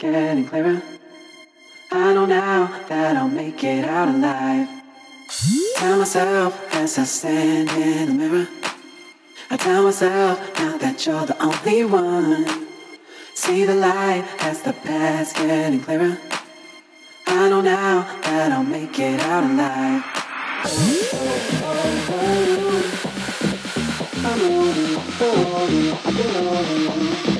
getting clearer. I know now that I'll make it out alive. Tell myself as I stand in the mirror. I tell myself now that you're the only one. See the light as the past getting clearer. I know now that I'll make it out alive. I'm older, older, older.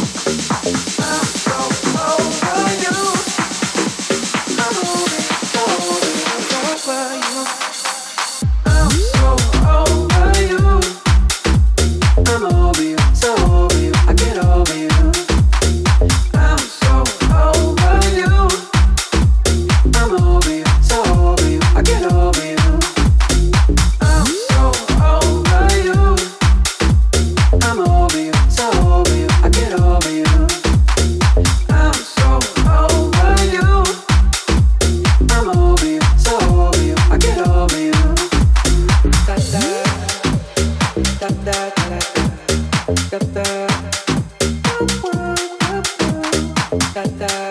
Da da Got da da da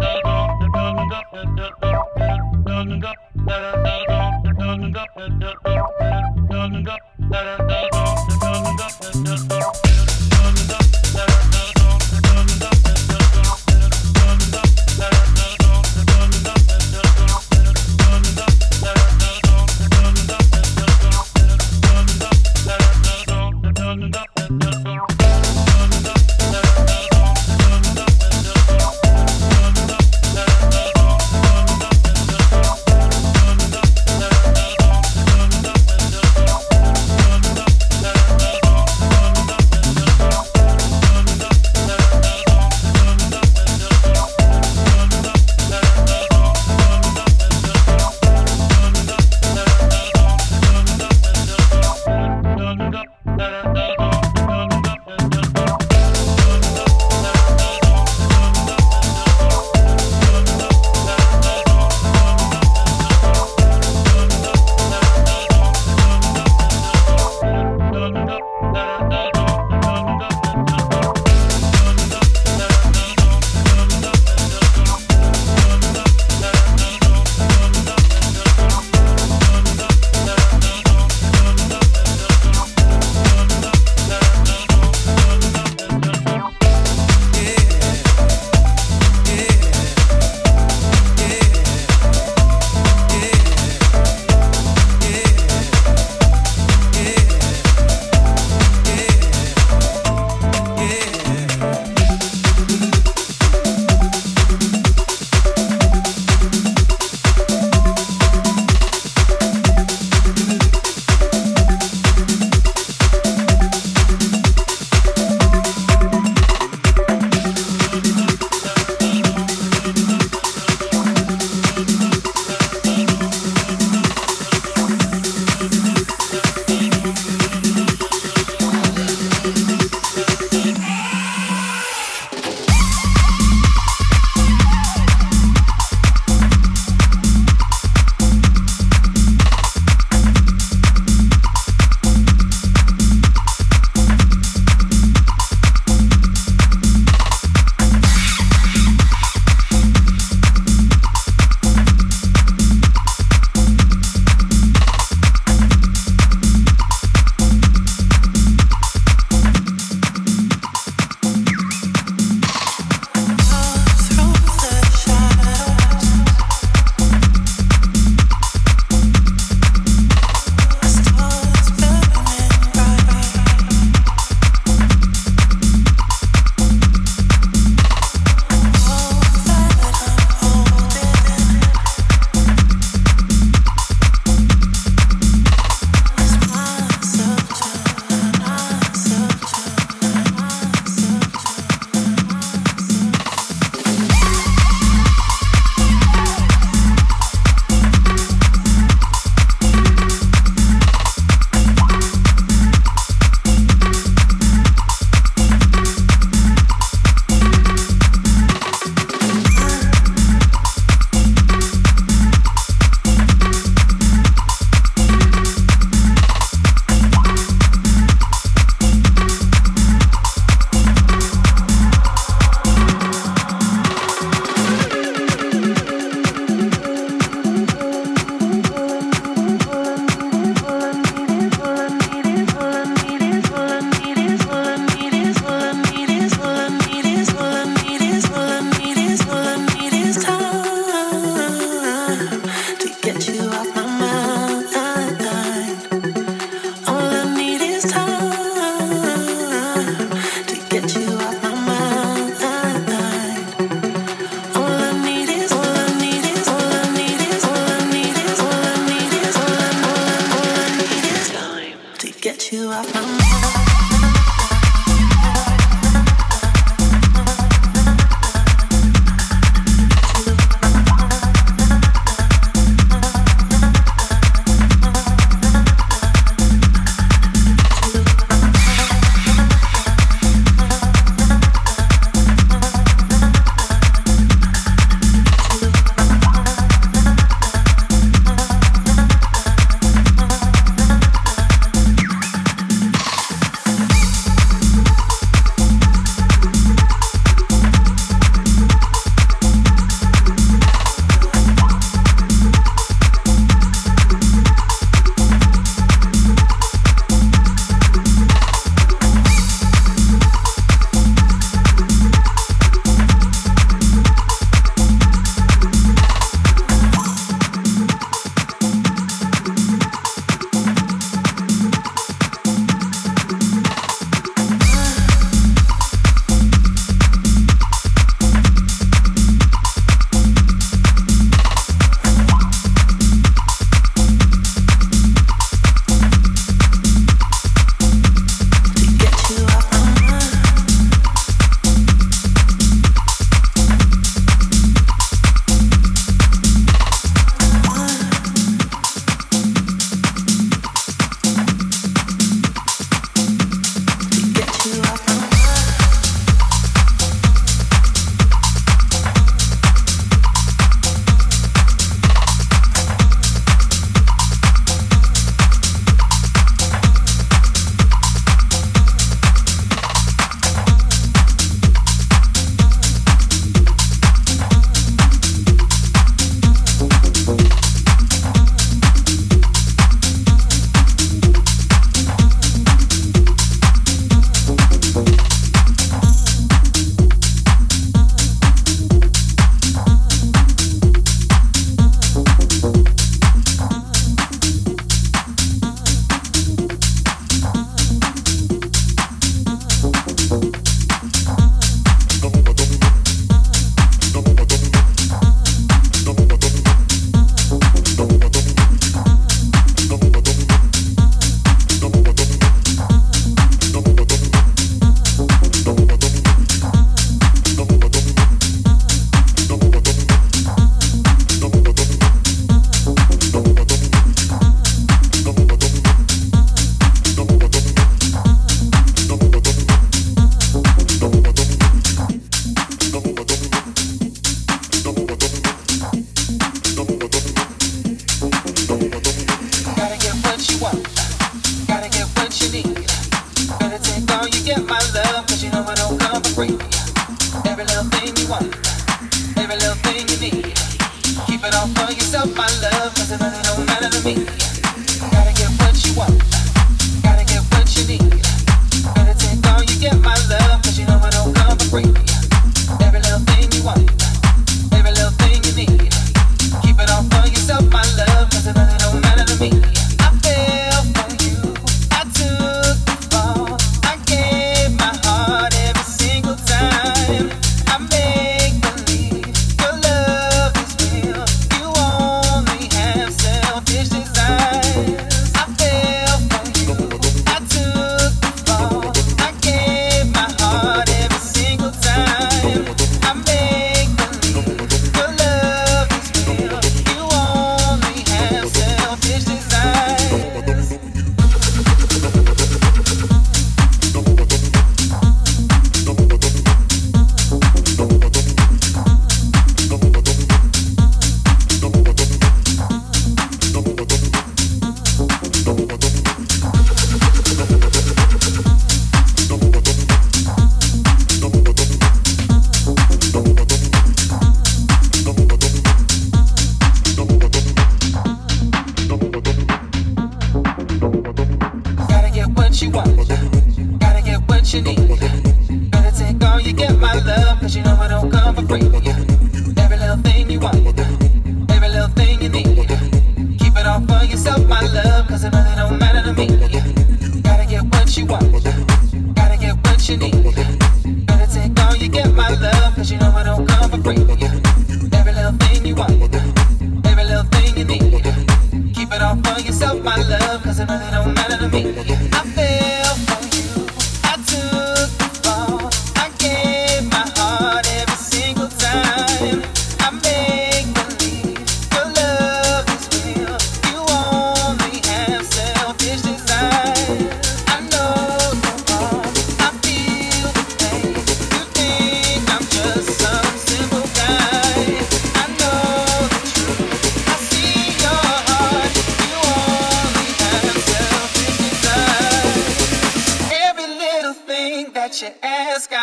somebody.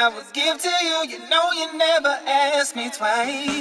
I would give to you. You know you never asked me twice.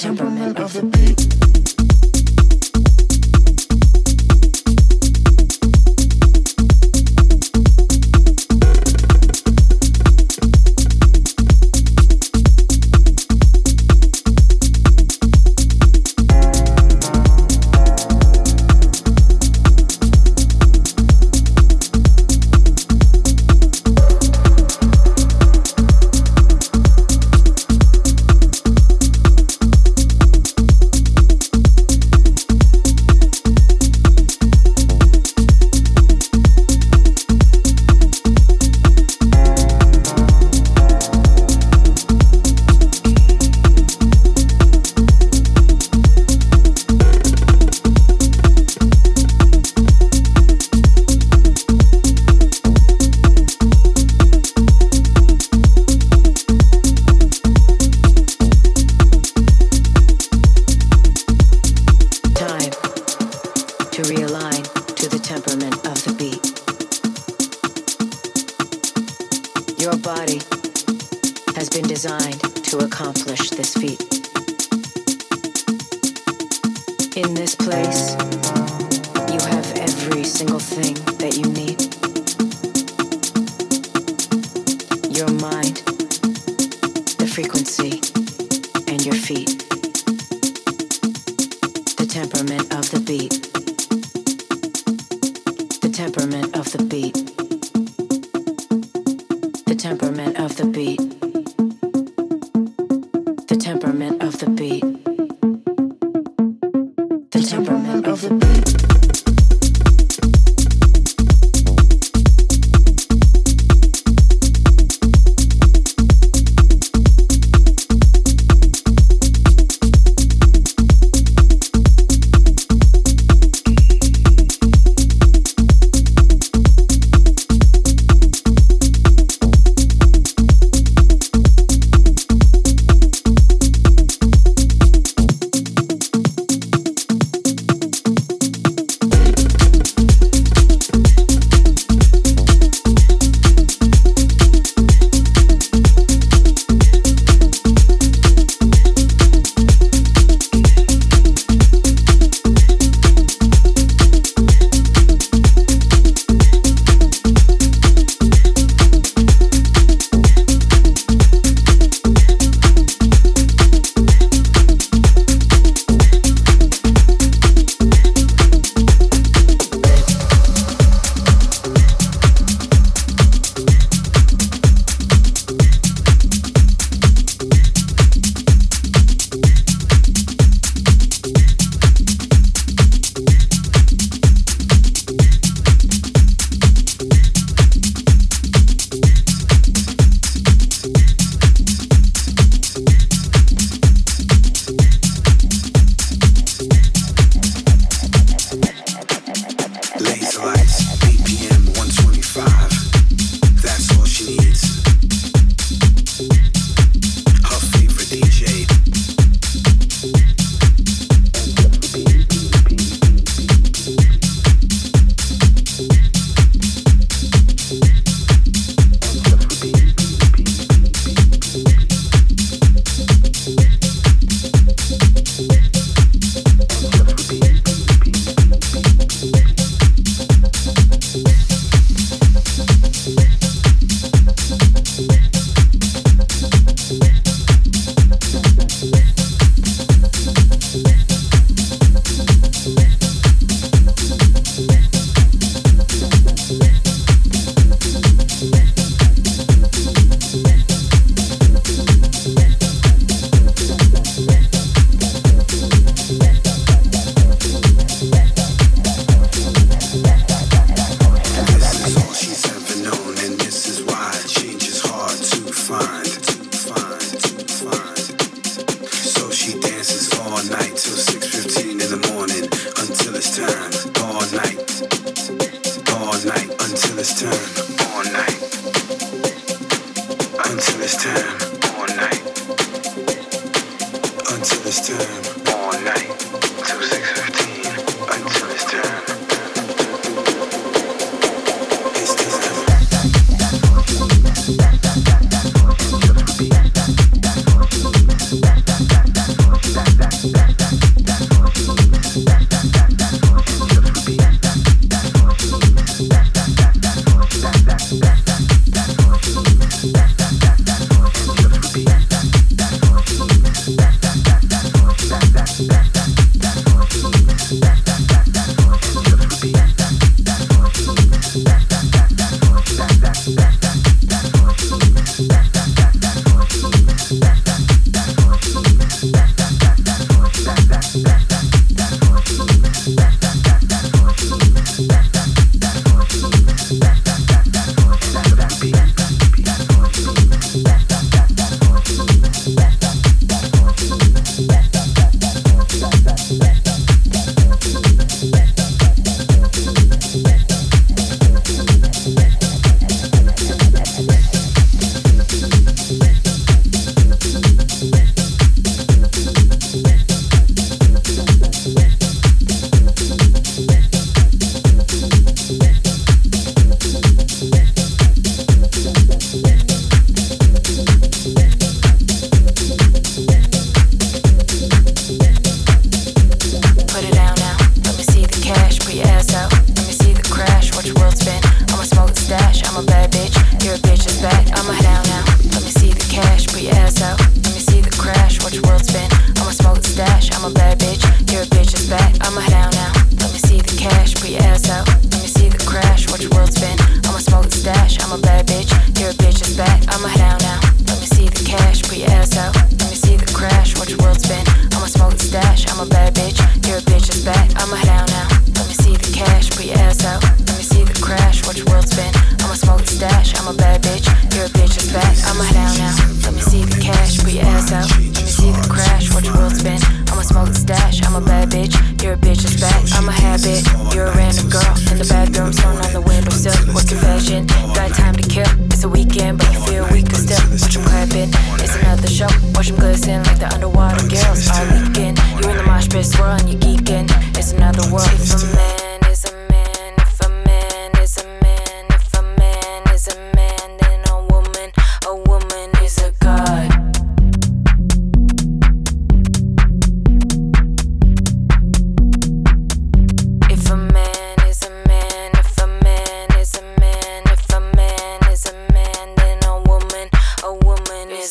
Temperament of the beat.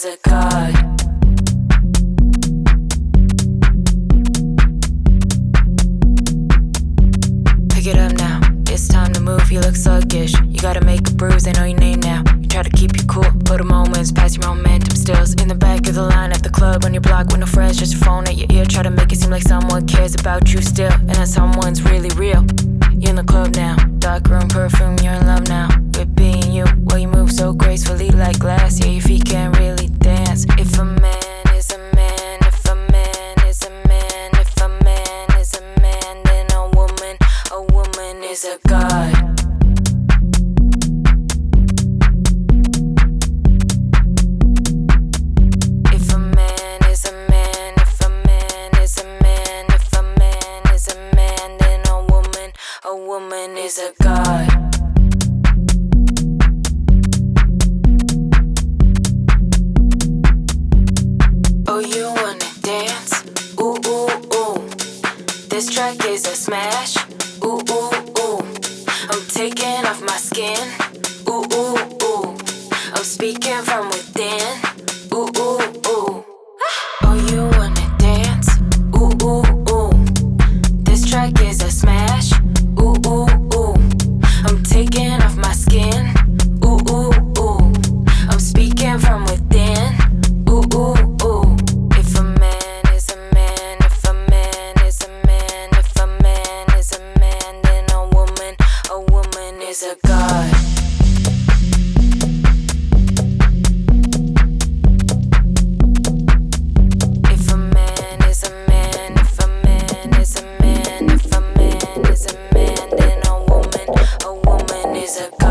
Pick it up now. It's time to move. You look sluggish. You gotta make a bruise. I know your name now. You try to keep you cool. but a moments past your momentum stills. In the back of the line at the club. On your block with no friends. Just your phone at your ear. Try to make it seem like someone cares about you still. And that someone's really real. You're in the club now. Dark room perfume. You're in love now. With being you. Well, you move so gracefully like glass. Yeah, your feet can't The.